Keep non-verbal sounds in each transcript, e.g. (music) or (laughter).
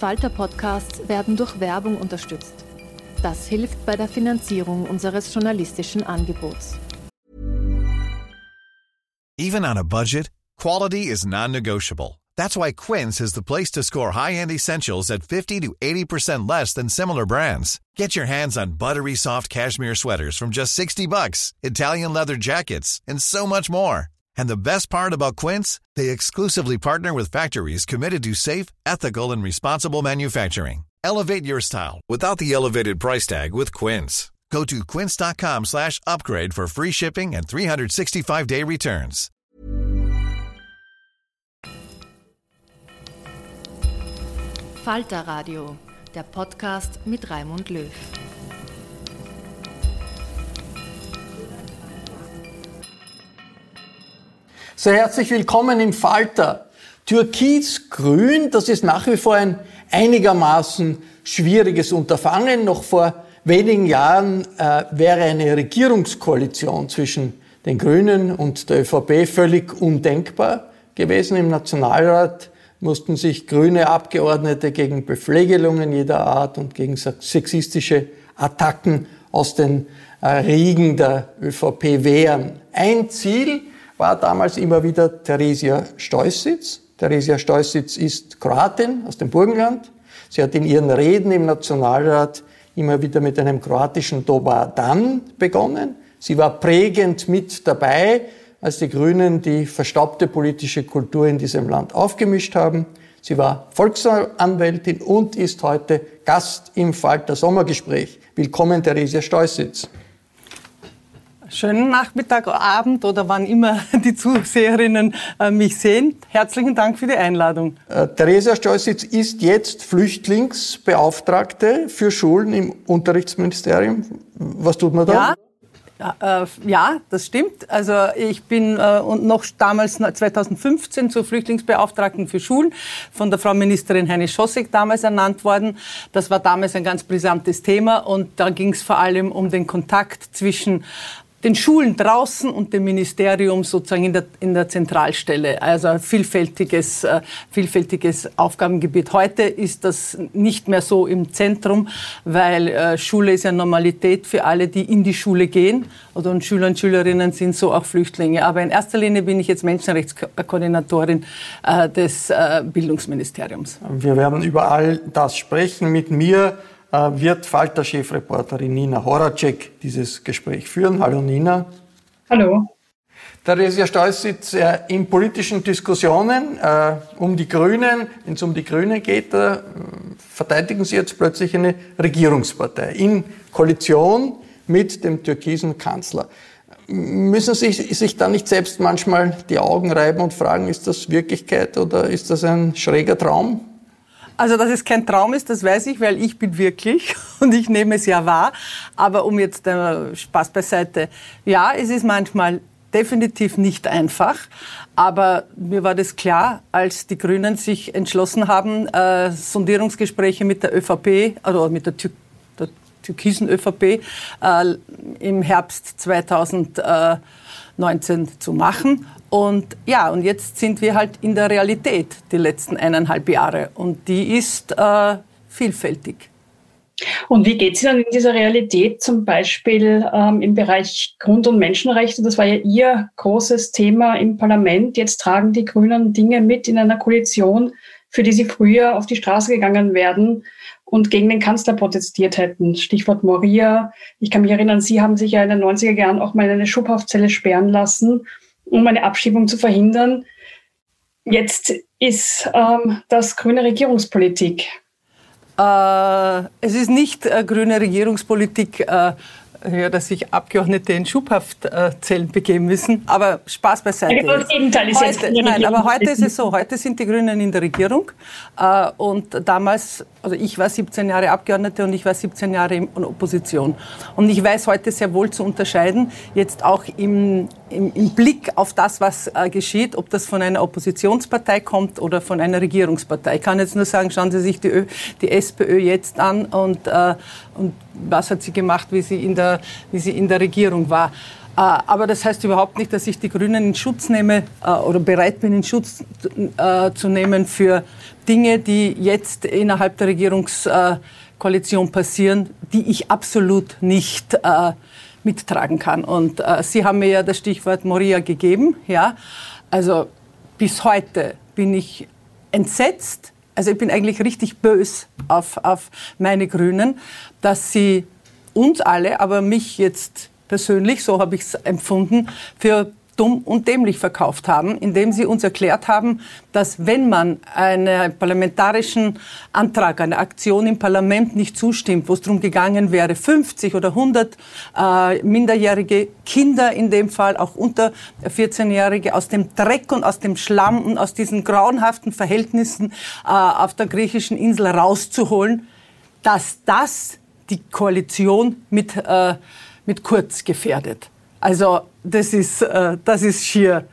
Falter-Podcasts werden durch Werbung unterstützt. Das hilft bei der Finanzierung unseres journalistischen Angebots. Even on a budget, quality is non-negotiable. That's why Quince is the place to score high-end essentials at 50 to 80% less than similar brands. Get your hands on buttery soft cashmere sweaters from just 60 bucks, Italian leather jackets, and so much more. And the best part about Quince, they exclusively partner with factories committed to safe, ethical, and responsible manufacturing. Elevate your style without the elevated price tag with Quince. Go to quince.com slash upgrade for free shipping and 365-day returns. Falter Radio, der Podcast mit Raimund Löw. Sehr herzlich willkommen im Falter. Türkis-Grün, das ist nach wie vor ein einigermaßen schwieriges Unterfangen. Noch vor wenigen Jahren äh, wäre eine Regierungskoalition zwischen den Grünen und der ÖVP völlig undenkbar gewesen. Im Nationalrat mussten sich grüne Abgeordnete gegen Bepflegelungen jeder Art und gegen sexistische Attacken aus den äh, Riegen der ÖVP wehren. Ein Ziel war damals immer wieder Theresia Steußitz. Theresia Steußitz ist Kroatin aus dem Burgenland. Sie hat in ihren Reden im Nationalrat immer wieder mit einem kroatischen Dobar Dan begonnen. Sie war prägend mit dabei, als die Grünen die verstaubte politische Kultur in diesem Land aufgemischt haben. Sie war Volksanwältin und ist heute Gast im Falter Sommergespräch. Willkommen, Theresia Steußitz schönen Nachmittag, Abend oder wann immer (laughs) die Zuseherinnen äh, mich sehen. Herzlichen Dank für die Einladung. Äh, Theresia Stolzitz ist jetzt Flüchtlingsbeauftragte für Schulen im Unterrichtsministerium. Was tut man da? Ja. Ja, äh, ja, das stimmt. Also ich bin äh, noch damals 2015 zur Flüchtlingsbeauftragten für Schulen von der Frau Ministerin Heine Schossig damals ernannt worden. Das war damals ein ganz brisantes Thema und da ging es vor allem um den Kontakt zwischen den Schulen draußen und dem Ministerium sozusagen in der, in der Zentralstelle. Also ein vielfältiges, äh, vielfältiges Aufgabengebiet. Heute ist das nicht mehr so im Zentrum, weil äh, Schule ist ja Normalität für alle, die in die Schule gehen. Oder und Schüler und Schülerinnen sind so auch Flüchtlinge. Aber in erster Linie bin ich jetzt Menschenrechtskoordinatorin äh, des Bildungsministeriums. Wir werden über all das sprechen mit mir wird Falter-Chefreporterin Nina Horacek dieses Gespräch führen. Hallo Nina. Hallo. Theresia Stolz sitzt äh, in politischen Diskussionen äh, um die Grünen. Wenn es um die Grünen geht, äh, verteidigen Sie jetzt plötzlich eine Regierungspartei in Koalition mit dem türkisen Kanzler. Müssen Sie sich da nicht selbst manchmal die Augen reiben und fragen, ist das Wirklichkeit oder ist das ein schräger Traum? Also, dass es kein Traum ist, das weiß ich, weil ich bin wirklich (laughs) und ich nehme es ja wahr. Aber um jetzt äh, Spaß beiseite. Ja, es ist manchmal definitiv nicht einfach. Aber mir war das klar, als die Grünen sich entschlossen haben, äh, Sondierungsgespräche mit der ÖVP oder mit der, Tür der türkisen ÖVP äh, im Herbst 2019 zu machen. Und ja, und jetzt sind wir halt in der Realität die letzten eineinhalb Jahre. Und die ist äh, vielfältig. Und wie geht es Ihnen in dieser Realität zum Beispiel ähm, im Bereich Grund- und Menschenrechte? Das war ja Ihr großes Thema im Parlament. Jetzt tragen die Grünen Dinge mit in einer Koalition, für die Sie früher auf die Straße gegangen werden und gegen den Kanzler protestiert hätten. Stichwort Moria. Ich kann mich erinnern, Sie haben sich ja in den 90er Jahren auch mal in eine Schubhaftzelle sperren lassen, um eine Abschiebung zu verhindern. Jetzt ist ähm, das grüne Regierungspolitik. Äh, es ist nicht äh, grüne Regierungspolitik, äh, ja, dass sich Abgeordnete in Schubhaftzellen äh, begeben müssen. Aber Spaß beiseite. das Gegenteil ist heute, jetzt Nein, aber heute ist es so. Heute sind die Grünen in der Regierung. Äh, und damals, also ich war 17 Jahre Abgeordnete und ich war 17 Jahre in Opposition. Und ich weiß heute sehr wohl zu unterscheiden, jetzt auch im, im, im Blick auf das, was äh, geschieht, ob das von einer Oppositionspartei kommt oder von einer Regierungspartei. Ich kann jetzt nur sagen, schauen Sie sich die, Ö, die SPÖ jetzt an und, äh, und was hat sie gemacht, wie sie in der, wie sie in der Regierung war. Äh, aber das heißt überhaupt nicht, dass ich die Grünen in Schutz nehme äh, oder bereit bin, in Schutz äh, zu nehmen für Dinge, die jetzt innerhalb der Regierungskoalition passieren, die ich absolut nicht mittragen kann. Und äh, Sie haben mir ja das Stichwort Moria gegeben. Ja? Also bis heute bin ich entsetzt. Also ich bin eigentlich richtig bös auf, auf meine Grünen, dass sie uns alle, aber mich jetzt persönlich, so habe ich es empfunden, für dumm und dämlich verkauft haben, indem sie uns erklärt haben, dass wenn man einen parlamentarischen Antrag, eine Aktion im Parlament nicht zustimmt, wo es darum gegangen wäre, 50 oder 100 äh, minderjährige Kinder in dem Fall, auch unter 14-Jährige, aus dem Dreck und aus dem Schlamm und aus diesen grauenhaften Verhältnissen äh, auf der griechischen Insel rauszuholen, dass das die Koalition mit, äh, mit Kurz gefährdet. Also das ist, äh, das ist schier,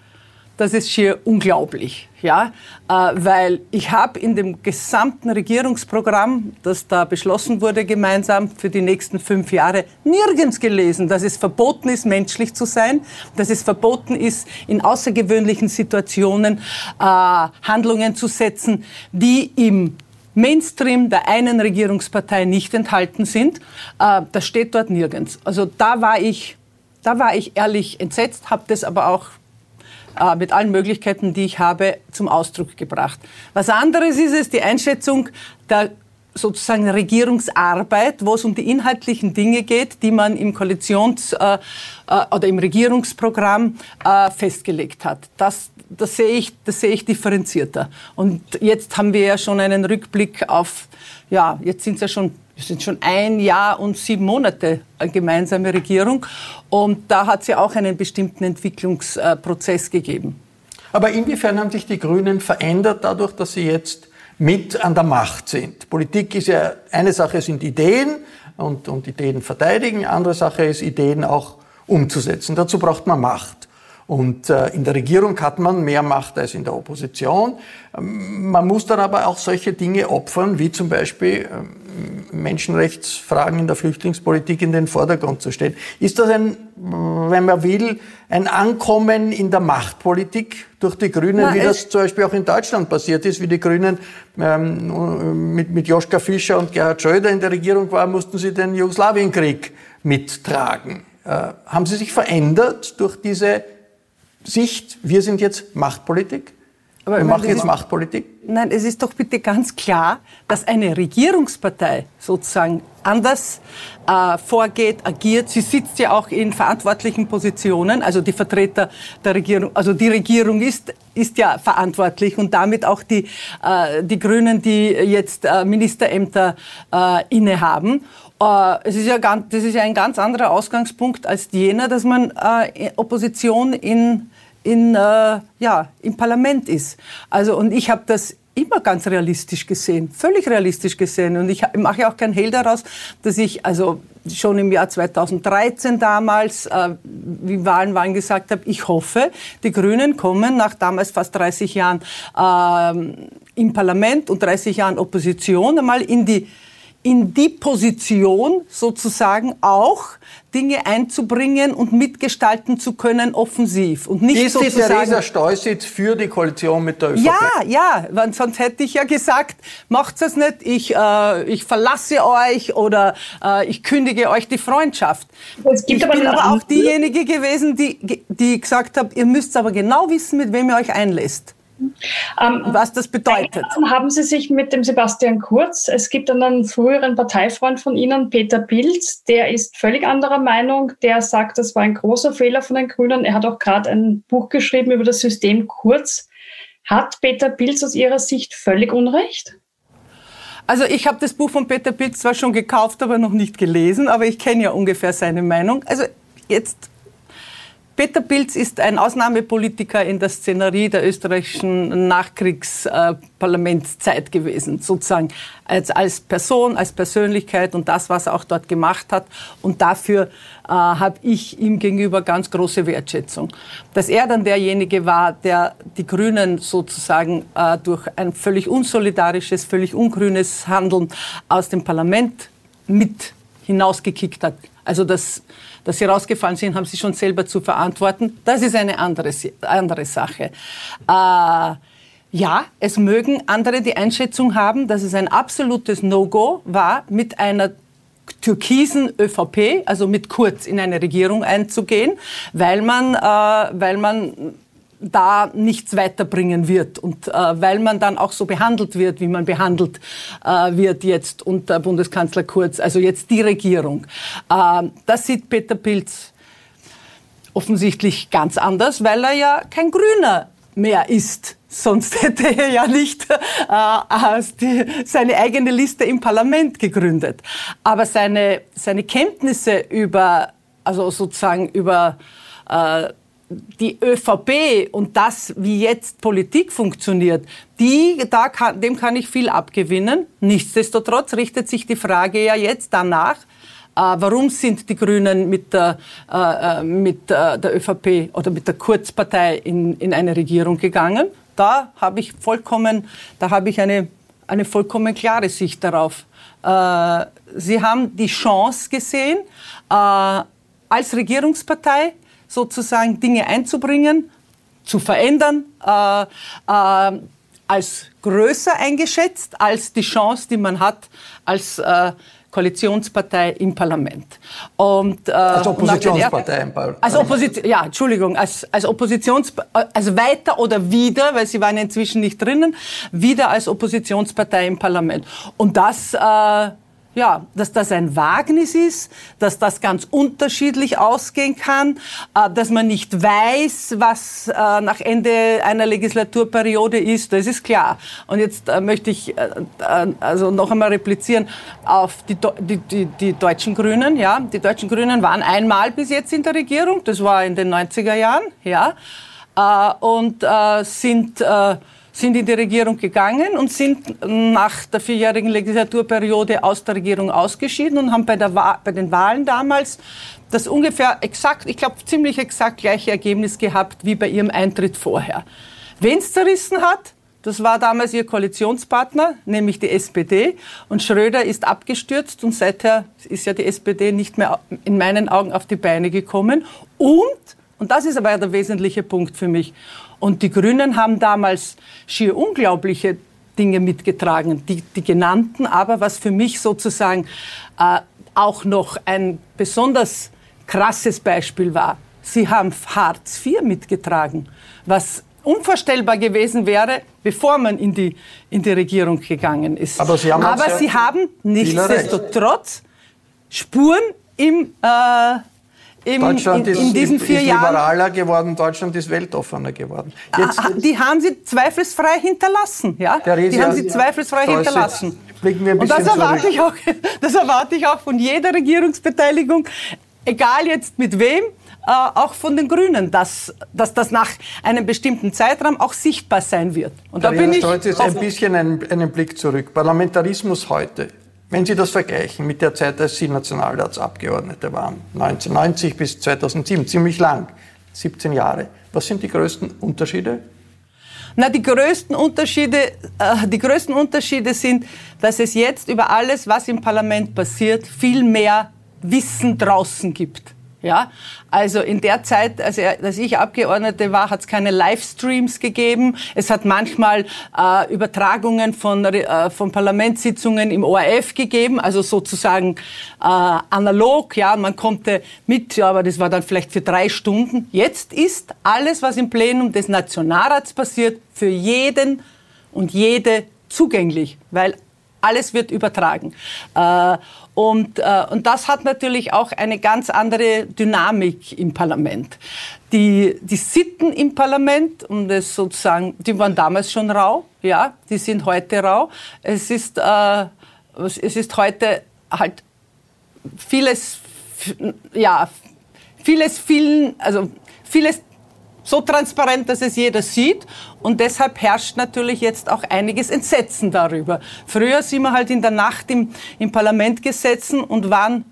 das ist schier unglaublich, ja, äh, weil ich habe in dem gesamten Regierungsprogramm, das da beschlossen wurde gemeinsam für die nächsten fünf Jahre, nirgends gelesen, dass es verboten ist, menschlich zu sein, dass es verboten ist, in außergewöhnlichen Situationen äh, Handlungen zu setzen, die im Mainstream der einen Regierungspartei nicht enthalten sind. Äh, das steht dort nirgends. Also da war ich da war ich ehrlich entsetzt, habe das aber auch äh, mit allen Möglichkeiten, die ich habe, zum Ausdruck gebracht. Was anderes ist es, die Einschätzung der sozusagen Regierungsarbeit, wo es um die inhaltlichen Dinge geht, die man im Koalitions- äh, äh, oder im Regierungsprogramm äh, festgelegt hat. Das, das, sehe ich, das sehe ich differenzierter. Und jetzt haben wir ja schon einen Rückblick auf, ja, jetzt sind es ja schon wir sind schon ein Jahr und sieben Monate eine gemeinsame Regierung. Und da hat es ja auch einen bestimmten Entwicklungsprozess gegeben. Aber inwiefern haben sich die Grünen verändert dadurch, dass sie jetzt mit an der Macht sind? Politik ist ja, eine Sache sind Ideen und, und Ideen verteidigen, andere Sache ist Ideen auch umzusetzen. Dazu braucht man Macht. Und äh, in der Regierung hat man mehr Macht als in der Opposition. Ähm, man muss dann aber auch solche Dinge opfern, wie zum Beispiel ähm, Menschenrechtsfragen in der Flüchtlingspolitik in den Vordergrund zu stellen. Ist das ein, wenn man will, ein Ankommen in der Machtpolitik durch die Grünen, Na, wie das zum Beispiel auch in Deutschland passiert ist, wie die Grünen ähm, mit, mit Joschka Fischer und Gerhard Schröder in der Regierung waren, mussten sie den Jugoslawienkrieg mittragen. Äh, haben Sie sich verändert durch diese Sicht, wir sind jetzt Machtpolitik? Aber wir machen jetzt Machtpolitik? Nein, es ist doch bitte ganz klar, dass eine Regierungspartei sozusagen anders äh, vorgeht, agiert. Sie sitzt ja auch in verantwortlichen Positionen, also die Vertreter der Regierung, also die Regierung ist, ist ja verantwortlich und damit auch die, äh, die Grünen, die jetzt äh, Ministerämter äh, innehaben. Äh, es ist ja ganz, das ist ja ein ganz anderer Ausgangspunkt als jener, dass man äh, Opposition in in, äh, ja, im Parlament ist. Also, und ich habe das immer ganz realistisch gesehen, völlig realistisch gesehen. Und ich mache auch kein Hehl daraus, dass ich also schon im Jahr 2013 damals, äh, wie Wahlen waren, gesagt habe, ich hoffe, die Grünen kommen nach damals fast 30 Jahren äh, im Parlament und 30 Jahren Opposition einmal in die in die Position sozusagen auch Dinge einzubringen und mitgestalten zu können offensiv und nicht ist sozusagen Theresa Steusitz für die Koalition mit der ÖVP? Ja, ja, weil sonst hätte ich ja gesagt, macht's es nicht, ich, äh, ich verlasse euch oder äh, ich kündige euch die Freundschaft. Es gibt ich aber bin eine aber auch diejenige gewesen, die, die gesagt hat, ihr müsst aber genau wissen, mit wem ihr euch einlässt. Ähm, Was das bedeutet. Haben Sie sich mit dem Sebastian Kurz. Es gibt einen früheren Parteifreund von Ihnen, Peter Pilz, der ist völlig anderer Meinung. Der sagt, das war ein großer Fehler von den Grünen. Er hat auch gerade ein Buch geschrieben über das System Kurz. Hat Peter Pilz aus Ihrer Sicht völlig Unrecht? Also ich habe das Buch von Peter Pilz zwar schon gekauft, aber noch nicht gelesen, aber ich kenne ja ungefähr seine Meinung. Also jetzt, Peter Pilz ist ein Ausnahmepolitiker in der Szenerie der österreichischen Nachkriegsparlamentszeit gewesen, sozusagen als, als Person, als Persönlichkeit und das, was er auch dort gemacht hat. Und dafür äh, habe ich ihm gegenüber ganz große Wertschätzung. Dass er dann derjenige war, der die Grünen sozusagen äh, durch ein völlig unsolidarisches, völlig ungrünes Handeln aus dem Parlament mit hinausgekickt hat. Also dass, dass sie rausgefallen sind, haben sie schon selber zu verantworten. Das ist eine andere, andere Sache. Äh, ja, es mögen andere die Einschätzung haben, dass es ein absolutes No-Go war, mit einer türkisen ÖVP, also mit Kurz in eine Regierung einzugehen, weil man, äh, weil man da nichts weiterbringen wird und äh, weil man dann auch so behandelt wird, wie man behandelt äh, wird jetzt unter Bundeskanzler Kurz, also jetzt die Regierung. Äh, das sieht Peter Pilz offensichtlich ganz anders, weil er ja kein Grüner mehr ist. Sonst (laughs) hätte er ja nicht äh, die, seine eigene Liste im Parlament gegründet. Aber seine, seine Kenntnisse über, also sozusagen über äh, die ÖVP und das, wie jetzt Politik funktioniert, die, da kann, dem kann ich viel abgewinnen. Nichtsdestotrotz richtet sich die Frage ja jetzt danach, äh, warum sind die Grünen mit der, äh, mit äh, der ÖVP oder mit der Kurzpartei in, in eine Regierung gegangen? Da habe ich vollkommen, da habe ich eine, eine vollkommen klare Sicht darauf. Sie haben die Chance gesehen, als Regierungspartei sozusagen Dinge einzubringen, zu verändern, äh, äh, als größer eingeschätzt als die Chance, die man hat als äh, Koalitionspartei im Parlament. Und, äh, Als Oppositionspartei im Parlament. Als Opposition, ja, Entschuldigung, als, als Oppositions, also weiter oder wieder, weil sie waren inzwischen nicht drinnen, wieder als Oppositionspartei im Parlament. Und das, äh, ja, dass das ein Wagnis ist, dass das ganz unterschiedlich ausgehen kann, äh, dass man nicht weiß, was äh, nach Ende einer Legislaturperiode ist, das ist klar. Und jetzt äh, möchte ich also noch einmal replizieren auf die, die, die, die deutschen Grünen. Ja, die deutschen Grünen waren einmal bis jetzt in der Regierung, das war in den 90er Jahren, ja, und sind sind in die Regierung gegangen und sind nach der vierjährigen Legislaturperiode aus der Regierung ausgeschieden und haben bei, der bei den Wahlen damals das ungefähr exakt, ich glaube ziemlich exakt gleiche Ergebnis gehabt wie bei ihrem Eintritt vorher. Wen es zerrissen hat, das war damals ihr Koalitionspartner, nämlich die SPD. Und Schröder ist abgestürzt und seither ist ja die SPD nicht mehr in meinen Augen auf die Beine gekommen. Und, und das ist aber der wesentliche Punkt für mich, und die Grünen haben damals schier unglaubliche Dinge mitgetragen, die, die genannten, aber was für mich sozusagen äh, auch noch ein besonders krasses Beispiel war. Sie haben Hartz IV mitgetragen, was unvorstellbar gewesen wäre, bevor man in die, in die Regierung gegangen ist. Aber Sie haben aber sie haben nichtsdestotrotz Spuren im, äh, im, Deutschland in, ist, in diesen ist vier Jahren liberaler geworden, Deutschland ist weltoffener geworden. Jetzt, Ah, die haben sie zweifelsfrei hinterlassen, ja? Theresa, die haben sie zweifelsfrei ist hinterlassen. blicken wir ein Und das bisschen erwarte, zurück. ich auch, (laughs) das erwarte ich auch von jeder Regierungsbeteiligung, egal jetzt mit wem, äh, auch von den Grünen, dass, dass das nach einem bestimmten Zeitraum auch sichtbar sein wird. Und da bin ich Stolz jetzt ein bisschen einen, einen Blick zurück. Parlamentarismus heute. Wenn Sie das vergleichen mit der Zeit, als Sie Nationalratsabgeordnete waren, 1990 bis 2007, ziemlich lang, 17 Jahre. Was sind die größten Unterschiede? Na, die größten Unterschiede, äh, die größten Unterschiede sind, dass es jetzt über alles, was im Parlament passiert, viel mehr Wissen draußen gibt. Ja, also in der Zeit, als, als ich Abgeordnete war, hat es keine Livestreams gegeben. Es hat manchmal äh, Übertragungen von, äh, von Parlamentssitzungen im ORF gegeben, also sozusagen äh, analog. Ja, man konnte mit, ja, aber das war dann vielleicht für drei Stunden. Jetzt ist alles, was im Plenum des Nationalrats passiert, für jeden und jede zugänglich, weil alles wird übertragen. Äh, und, äh, und das hat natürlich auch eine ganz andere Dynamik im Parlament. Die, die Sitten im Parlament, um das sozusagen, die waren damals schon rau, ja, die sind heute rau. Es ist, äh, es ist heute halt vieles, ja, vieles, vielen, also vieles so transparent, dass es jeder sieht. Und deshalb herrscht natürlich jetzt auch einiges Entsetzen darüber. Früher sind wir halt in der Nacht im, im Parlament gesessen und waren,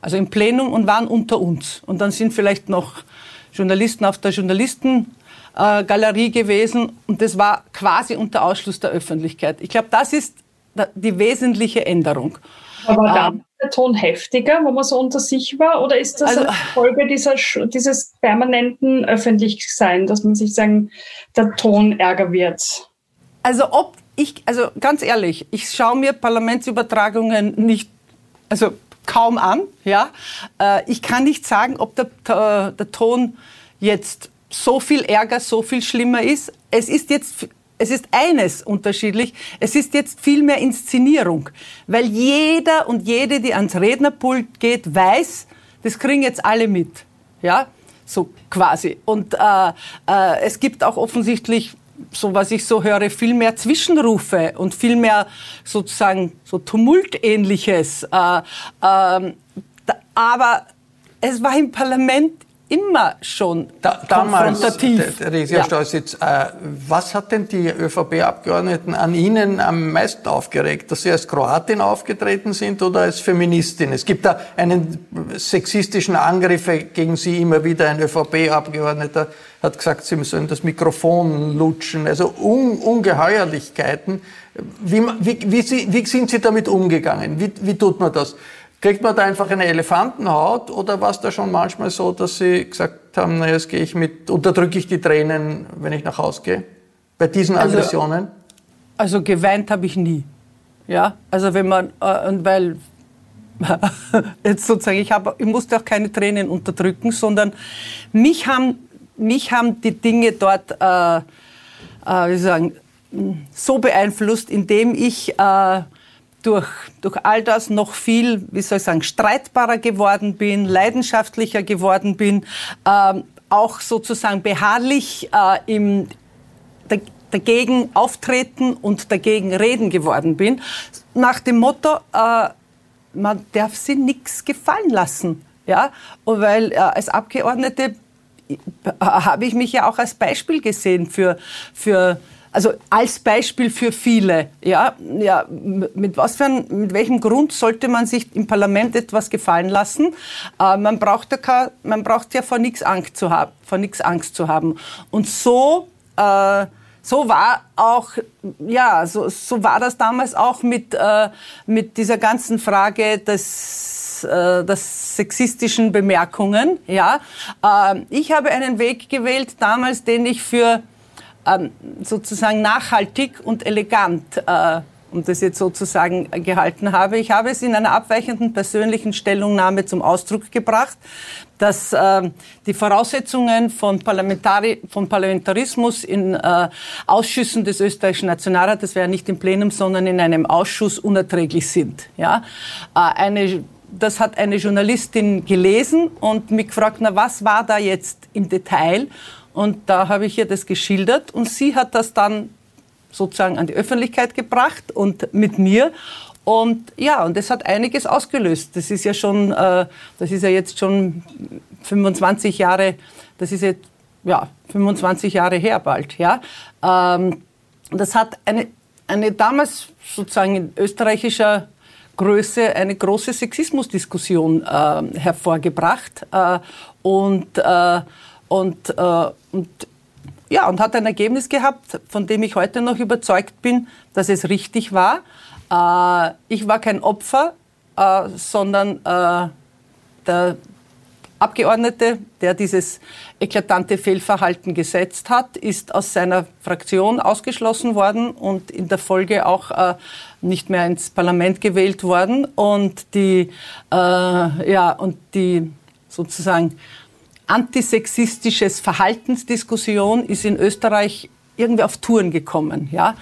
also im Plenum und waren unter uns. Und dann sind vielleicht noch Journalisten auf der Journalistengalerie gewesen. Und das war quasi unter Ausschluss der Öffentlichkeit. Ich glaube, das ist die wesentliche Änderung. Aber dann ähm, der Ton heftiger, wo man so unter sich war? Oder ist das also, eine Folge dieser, dieses permanenten Öffentlichsein, dass man sich sagen, der Ton ärger wird? Also ob ich, also ganz ehrlich, ich schaue mir Parlamentsübertragungen nicht, also kaum an, ja. Äh, ich kann nicht sagen, ob der, der, der Ton jetzt so viel Ärger, so viel schlimmer ist. Es ist jetzt es ist eines unterschiedlich, es ist jetzt viel mehr Inszenierung, weil jeder und jede, die ans Rednerpult geht, weiß, das kriegen jetzt alle mit, ja, so quasi. Und äh, äh, es gibt auch offensichtlich so was ich so höre, viel mehr Zwischenrufe und viel mehr sozusagen so Tumultähnliches. Äh, äh, aber es war im Parlament immer schon da, damals, konfrontativ. Theresia ja. Stolzitz, äh, was hat denn die ÖVP-Abgeordneten an Ihnen am meisten aufgeregt? Dass Sie als Kroatin aufgetreten sind oder als Feministin? Es gibt da einen sexistischen Angriff gegen Sie immer wieder. Ein ÖVP-Abgeordneter hat gesagt, Sie sollen das Mikrofon lutschen. Also Un Ungeheuerlichkeiten. Wie, wie, wie, wie, sind Sie damit umgegangen? Wie tut man das? Kriegt man da einfach eine Elefantenhaut oder war es da schon manchmal so, dass Sie gesagt haben, naja, jetzt gehe ich mit, unterdrücke ich die Tränen, wenn ich nach Hause gehe? Bei diesen also, Aggressionen? Also geweint habe ich nie. Ja, also wenn man, äh, weil (laughs) jetzt sozusagen, ich, hab, ich musste auch keine Tränen unterdrücken, sondern mich haben, mich haben die Dinge dort, äh, äh, wie sagen, so beeinflusst, indem ich äh, durch, durch all das noch viel, wie soll ich sagen, streitbarer geworden bin, leidenschaftlicher geworden bin, äh, auch sozusagen beharrlich äh, im, dagegen auftreten und dagegen reden geworden bin, nach dem Motto, äh, man darf sie nichts gefallen lassen. Ja? Und weil äh, als Abgeordnete äh, habe ich mich ja auch als Beispiel gesehen für, für also als Beispiel für viele, ja, ja, mit was für ein, mit welchem Grund sollte man sich im Parlament etwas gefallen lassen? Äh, man braucht ja, man braucht ja vor nichts Angst zu haben, vor nichts Angst zu haben. Und so, äh, so war auch, ja, so, so war das damals auch mit, äh, mit dieser ganzen Frage des, äh, des sexistischen Bemerkungen, ja. Äh, ich habe einen Weg gewählt damals, den ich für ähm, sozusagen nachhaltig und elegant äh, um das jetzt sozusagen gehalten habe. Ich habe es in einer abweichenden persönlichen Stellungnahme zum Ausdruck gebracht, dass äh, die Voraussetzungen von, Parlamentari von Parlamentarismus in äh, Ausschüssen des österreichischen Nationalrats, das wäre nicht im Plenum, sondern in einem Ausschuss unerträglich sind. Ja? Eine das hat eine Journalistin gelesen und mich gefragt, na was war da jetzt im Detail? Und da habe ich ihr das geschildert und sie hat das dann sozusagen an die Öffentlichkeit gebracht und mit mir. Und ja, und das hat einiges ausgelöst. Das ist ja schon, äh, das ist ja jetzt schon 25 Jahre, das ist jetzt, ja, 25 Jahre her bald, ja. Ähm, das hat eine, eine damals sozusagen in österreichischer Größe eine große Sexismusdiskussion äh, hervorgebracht. Äh, und äh, und, äh, und ja, und hat ein Ergebnis gehabt, von dem ich heute noch überzeugt bin, dass es richtig war. Äh, ich war kein Opfer, äh, sondern äh, der Abgeordnete, der dieses eklatante Fehlverhalten gesetzt hat, ist aus seiner Fraktion ausgeschlossen worden und in der Folge auch äh, nicht mehr ins Parlament gewählt worden. Und die, äh, ja, und die sozusagen antisexistisches Verhaltensdiskussion ist in Österreich irgendwie auf Touren gekommen. Ja?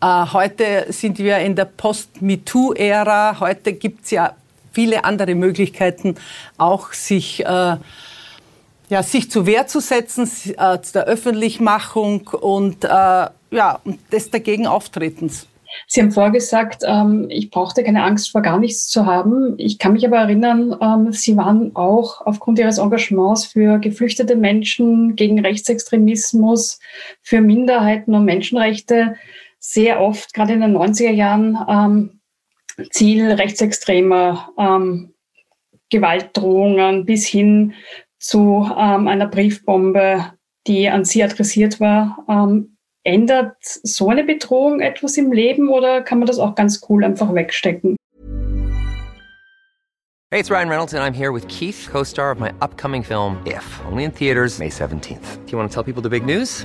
Äh, heute sind wir in der Post-MeToo-Ära. Heute gibt es ja viele andere Möglichkeiten, auch sich, äh, ja, sich zur Wehr zu setzen, äh, der Öffentlichmachung und, äh, ja, des dagegen Auftretens. Sie haben vorgesagt, ähm, ich brauchte keine Angst vor gar nichts zu haben. Ich kann mich aber erinnern, ähm, Sie waren auch aufgrund Ihres Engagements für geflüchtete Menschen, gegen Rechtsextremismus, für Minderheiten und Menschenrechte sehr oft, gerade in den 90er Jahren, ähm, Ziel rechtsextremer ähm, Gewaltdrohungen bis hin zu ähm, einer Briefbombe, die an Sie adressiert war. Ändert so eine Bedrohung etwas im Leben oder kann man das auch ganz cool einfach wegstecken? Hey, it's Ryan Reynolds and I'm here with Keith, co-star of my upcoming film If, only in theaters May 17th. Do you want to tell people the big news?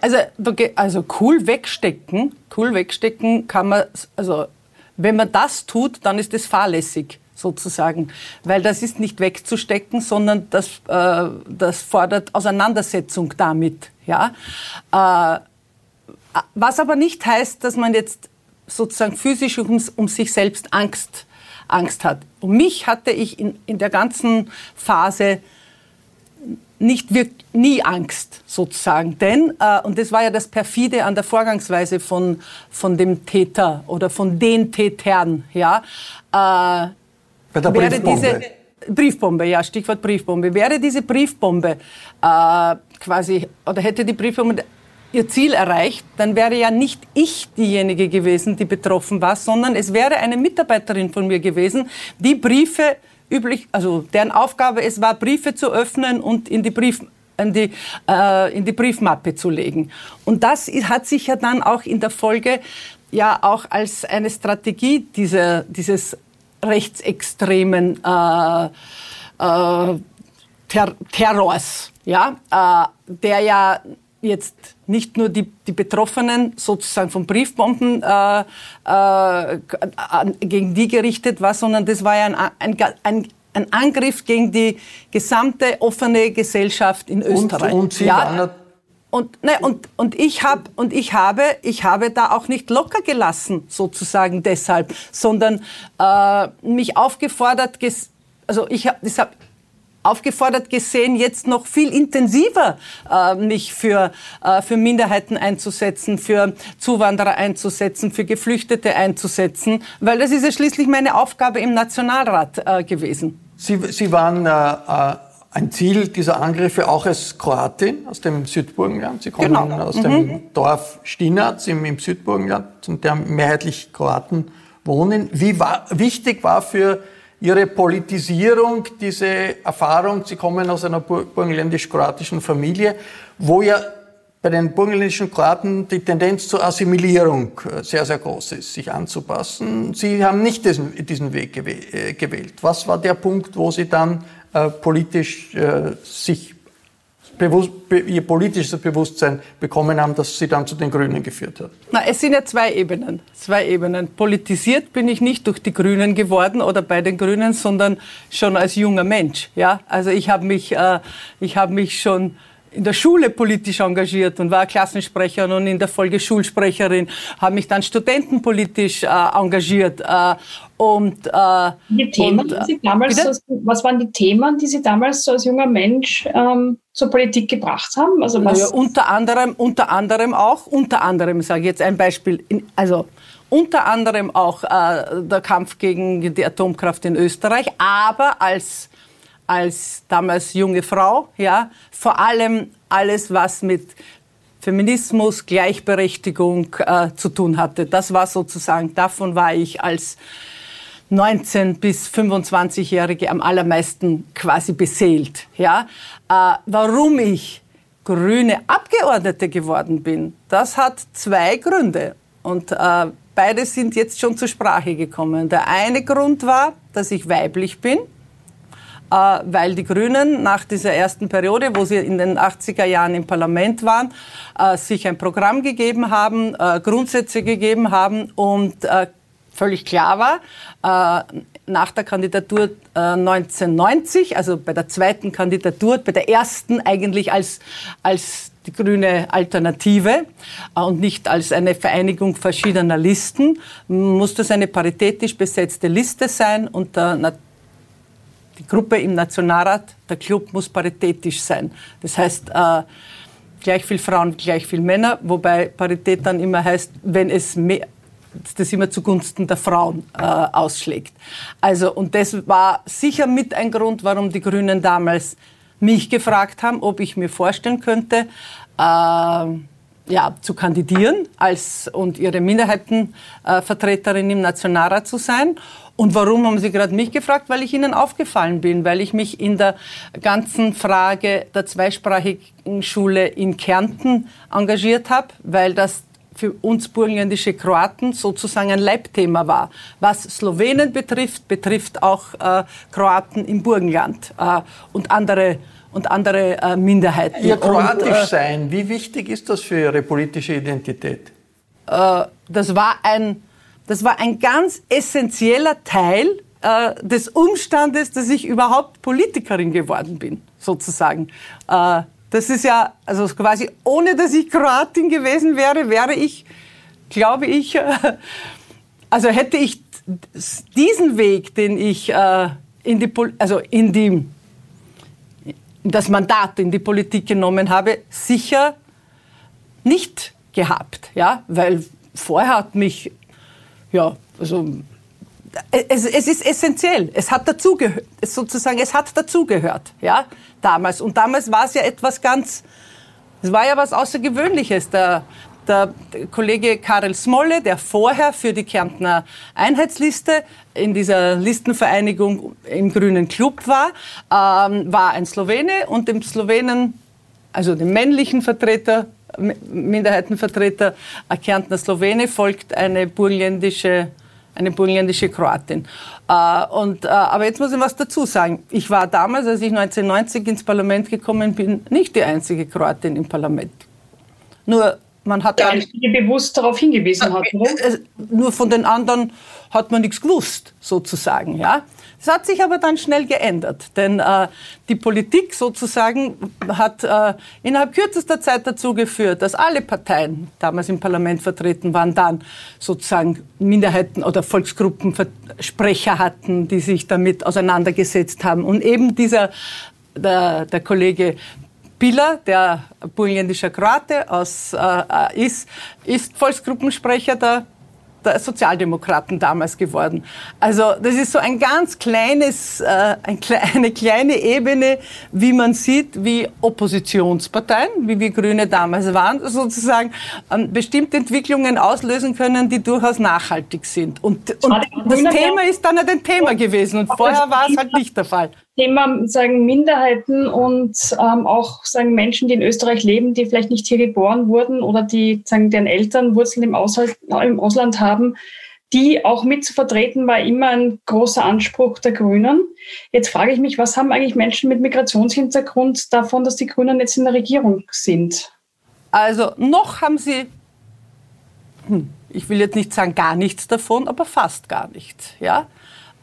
Also, also cool wegstecken, cool wegstecken kann man, also wenn man das tut, dann ist das fahrlässig sozusagen, weil das ist nicht wegzustecken, sondern das, äh, das fordert Auseinandersetzung damit. Ja? Äh, was aber nicht heißt, dass man jetzt sozusagen physisch um, um sich selbst Angst, Angst hat. Um mich hatte ich in, in der ganzen Phase nicht wirklich, nie Angst sozusagen. Denn, äh, und das war ja das perfide an der Vorgangsweise von, von dem Täter oder von den Tätern, ja. Äh, Bei der Briefbombe. Diese, Briefbombe, ja, Stichwort Briefbombe. Wäre diese Briefbombe äh, quasi, oder hätte die Briefbombe ihr Ziel erreicht, dann wäre ja nicht ich diejenige gewesen, die betroffen war, sondern es wäre eine Mitarbeiterin von mir gewesen, die Briefe üblich, also deren Aufgabe es war, Briefe zu öffnen und in die Brief in die, äh, in die Briefmappe zu legen. Und das hat sich ja dann auch in der Folge ja auch als eine Strategie dieser, dieses rechtsextremen äh, äh, Ter Terrors, ja, äh, der ja jetzt nicht nur die, die Betroffenen sozusagen von Briefbomben äh, äh, gegen die gerichtet war, sondern das war ja ein, ein, ein, ein Angriff gegen die gesamte offene Gesellschaft in Österreich. Und, und Sie ja, und, ne, und, und, ich hab, und ich, habe, ich habe da auch nicht locker gelassen, sozusagen deshalb, sondern äh, mich aufgefordert, also ich habe hab aufgefordert gesehen, jetzt noch viel intensiver äh, mich für, äh, für Minderheiten einzusetzen, für Zuwanderer einzusetzen, für Geflüchtete einzusetzen, weil das ist ja schließlich meine Aufgabe im Nationalrat äh, gewesen. Sie, Sie waren äh, äh, ein Ziel dieser Angriffe auch als Kroatin aus dem Südburgenland. Sie kommen genau. aus mhm. dem Dorf Stinaz im, im Südburgenland, in dem mehrheitlich Kroaten wohnen. Wie war, wichtig war für Ihre Politisierung, diese Erfahrung, Sie kommen aus einer burgenländisch-kroatischen Familie, wo ja bei den burgenländischen Kroaten die Tendenz zur Assimilierung äh, sehr, sehr groß ist, sich anzupassen. Sie haben nicht diesen, diesen Weg äh, gewählt. Was war der Punkt, wo Sie dann äh, politisch äh, sich bewusst, ihr politisches Bewusstsein bekommen haben, das sie dann zu den Grünen geführt hat? Na, es sind ja zwei Ebenen. Zwei Ebenen. Politisiert bin ich nicht durch die Grünen geworden oder bei den Grünen, sondern schon als junger Mensch. Ja? Also ich habe mich, äh, ich hab mich schon in der Schule politisch engagiert und war Klassensprecherin und in der Folge Schulsprecherin, habe mich dann studentenpolitisch äh, engagiert. Äh, und, äh, die Themen, und, die Sie damals, als, was waren die Themen, die Sie damals so als junger Mensch ähm, zur Politik gebracht haben? Also was? Ja, unter anderem, unter anderem auch, unter anderem sage ich jetzt ein Beispiel, in, also unter anderem auch äh, der Kampf gegen die Atomkraft in Österreich, aber als als damals junge Frau, ja, vor allem alles, was mit Feminismus, Gleichberechtigung äh, zu tun hatte. Das war sozusagen, davon war ich als 19 bis 25-Jährige am allermeisten quasi beseelt. Ja? Äh, warum ich grüne Abgeordnete geworden bin, das hat zwei Gründe. Und äh, beide sind jetzt schon zur Sprache gekommen. Der eine Grund war, dass ich weiblich bin weil die Grünen nach dieser ersten Periode, wo sie in den 80er Jahren im Parlament waren, äh, sich ein Programm gegeben haben, äh, Grundsätze gegeben haben und völlig klar war, nach der Kandidatur 1990, also bei der zweiten Kandidatur, bei der ersten eigentlich als, als die grüne Alternative und nicht als eine Vereinigung verschiedener Listen, muss das eine paritätisch besetzte Liste sein und der die Gruppe im Nationalrat, der Club muss paritätisch sein. Das heißt, äh, gleich viel Frauen, gleich viel Männer, wobei Parität dann immer heißt, wenn es mehr, das immer zugunsten der Frauen äh, ausschlägt. Also, und das war sicher mit ein Grund, warum die Grünen damals mich gefragt haben, ob ich mir vorstellen könnte, äh, ja, zu kandidieren als, und ihre Minderheitenvertreterin im Nationalrat zu sein. Und warum haben Sie gerade mich gefragt? Weil ich Ihnen aufgefallen bin, weil ich mich in der ganzen Frage der zweisprachigen Schule in Kärnten engagiert habe, weil das für uns burgenländische Kroaten sozusagen ein Leibthema war. Was Slowenen betrifft, betrifft auch äh, Kroaten im Burgenland äh, und andere und andere äh, Minderheiten. Ihr kroatisch äh, sein, wie wichtig ist das für Ihre politische Identität? Äh, das war ein das war ein ganz essentieller Teil äh, des Umstandes, dass ich überhaupt Politikerin geworden bin, sozusagen. Äh, das ist ja, also quasi, ohne dass ich Kroatin gewesen wäre, wäre ich, glaube ich, äh, also hätte ich diesen Weg, den ich äh, in die, also in die, das Mandat in die Politik genommen habe, sicher nicht gehabt, ja, weil vorher hat mich ja, also es, es, ist essentiell. Es hat dazugehört, sozusagen, es hat dazugehört, ja, damals. Und damals war es ja etwas ganz, es war ja was Außergewöhnliches. Der, der Kollege Karel Smolle, der vorher für die Kärntner Einheitsliste in dieser Listenvereinigung im Grünen Club war, ähm, war ein Slowene und dem Slowenen, also dem männlichen Vertreter Minderheitenvertreter Kärntner Slowene folgt eine burgenländische eine burgenländische Kroatin. Äh, und, äh, aber jetzt muss ich was dazu sagen. Ich war damals, als ich 1990 ins Parlament gekommen bin, nicht die einzige Kroatin im Parlament. Nur man hat ja, die bewusst darauf hingewiesen hat. Äh, nur von den anderen hat man nichts gewusst, sozusagen. Ja? Das hat sich aber dann schnell geändert, denn äh, die Politik sozusagen hat äh, innerhalb kürzester Zeit dazu geführt, dass alle Parteien damals im Parlament vertreten waren, dann sozusagen Minderheiten oder Volksgruppensprecher hatten, die sich damit auseinandergesetzt haben. Und eben dieser der, der Kollege Pila, der burgenländischer Kroate aus, äh, ist, ist Volksgruppensprecher der Sozialdemokraten damals geworden. Also das ist so ein ganz kleines, äh, (laughs) eine kleine Ebene, wie man sieht, wie Oppositionsparteien, wie wir Grüne damals waren, sozusagen ähm, bestimmte Entwicklungen auslösen können, die durchaus nachhaltig sind. Und, und das Thema ist dann ein Thema gewesen und vorher war es halt nicht der Fall. Thema sagen Minderheiten und ähm, auch sagen Menschen, die in Österreich leben, die vielleicht nicht hier geboren wurden oder die sagen deren Eltern Wurzeln im Ausland, im Ausland haben, die auch mit zu vertreten, war immer ein großer Anspruch der Grünen. Jetzt frage ich mich, was haben eigentlich Menschen mit Migrationshintergrund davon, dass die Grünen jetzt in der Regierung sind? Also noch haben sie, hm, ich will jetzt nicht sagen gar nichts davon, aber fast gar nichts. Ja.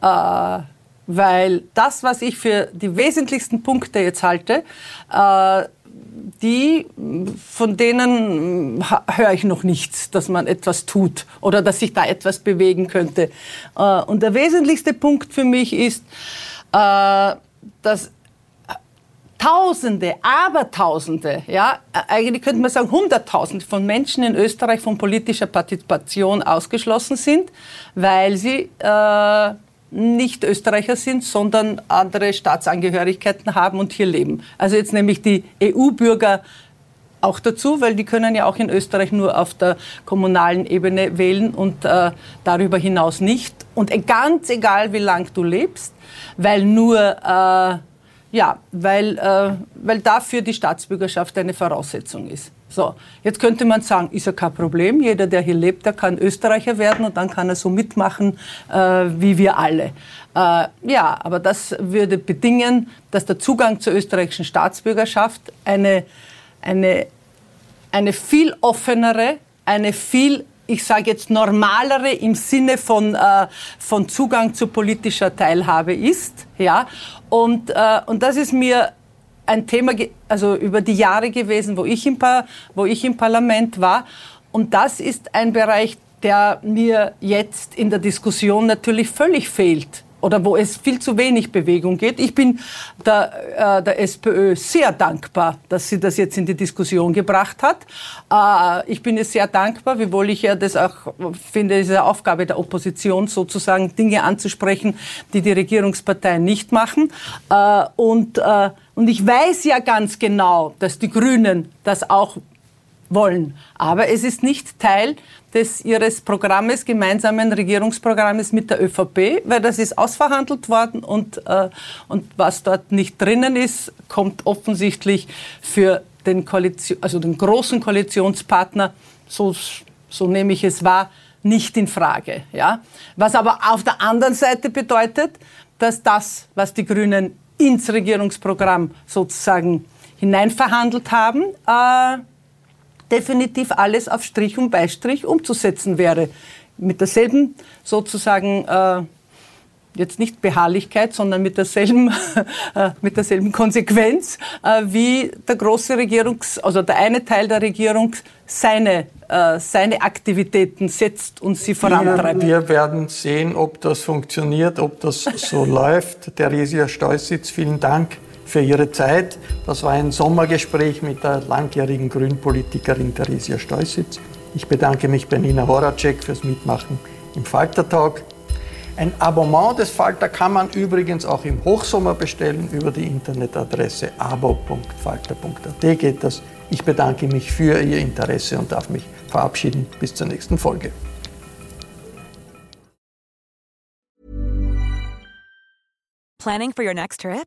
Äh, weil das, was ich für die wesentlichsten Punkte jetzt halte, äh, die, von denen höre ich noch nichts, dass man etwas tut oder dass sich da etwas bewegen könnte. Äh, und der wesentlichste Punkt für mich ist, äh, dass Tausende, Abertausende, ja, eigentlich könnte man sagen Hunderttausende von Menschen in Österreich von politischer Partizipation ausgeschlossen sind, weil sie äh, nicht Österreicher sind, sondern andere Staatsangehörigkeiten haben und hier leben. Also jetzt nämlich die EU-Bürger auch dazu, weil die können ja auch in Österreich nur auf der kommunalen Ebene wählen und äh, darüber hinaus nicht. Und ganz egal, wie lang du lebst, weil nur äh, ja, weil, äh, weil dafür die Staatsbürgerschaft eine Voraussetzung ist. So, jetzt könnte man sagen, ist ja kein Problem. Jeder, der hier lebt, der kann Österreicher werden und dann kann er so mitmachen äh, wie wir alle. Äh, ja, aber das würde bedingen, dass der Zugang zur österreichischen Staatsbürgerschaft eine, eine, eine viel offenere, eine viel ich sage jetzt normalere im Sinne von, äh, von Zugang zu politischer Teilhabe ist. Ja? Und, äh, und das ist mir ein Thema, also über die Jahre gewesen, wo ich, im wo ich im Parlament war. Und das ist ein Bereich, der mir jetzt in der Diskussion natürlich völlig fehlt oder wo es viel zu wenig Bewegung geht. Ich bin der, äh, der SPÖ sehr dankbar, dass sie das jetzt in die Diskussion gebracht hat. Äh, ich bin ihr sehr dankbar, wiewohl ich ja das auch finde, es ist eine Aufgabe der Opposition, sozusagen Dinge anzusprechen, die die Regierungsparteien nicht machen. Äh, und, äh, und ich weiß ja ganz genau, dass die Grünen das auch wollen. Aber es ist nicht Teil des ihres Programmes, gemeinsamen Regierungsprogrammes mit der ÖVP, weil das ist ausverhandelt worden und, äh, und was dort nicht drinnen ist, kommt offensichtlich für den, Koalition, also den großen Koalitionspartner, so, so nehme ich es wahr, nicht in Frage. Ja? Was aber auf der anderen Seite bedeutet, dass das, was die Grünen ins Regierungsprogramm sozusagen hineinverhandelt haben, äh, definitiv alles auf Strich und Beistrich umzusetzen wäre. Mit derselben sozusagen äh, jetzt nicht Beharrlichkeit, sondern mit derselben, (laughs) äh, mit derselben Konsequenz, äh, wie der große Regierungs-, also der eine Teil der Regierung seine, äh, seine Aktivitäten setzt und sie vorantreibt. Wir, wir werden sehen, ob das funktioniert, ob das so (laughs) läuft. Theresia Steußitz, vielen Dank für Ihre Zeit. Das war ein Sommergespräch mit der langjährigen Grünpolitikerin Theresia Steußitz. Ich bedanke mich bei Nina Horacek fürs Mitmachen im Faltertag. Ein Abonnement des Falter kann man übrigens auch im Hochsommer bestellen über die Internetadresse abo.falter.at geht das. Ich bedanke mich für Ihr Interesse und darf mich verabschieden. Bis zur nächsten Folge. Planning for your next trip?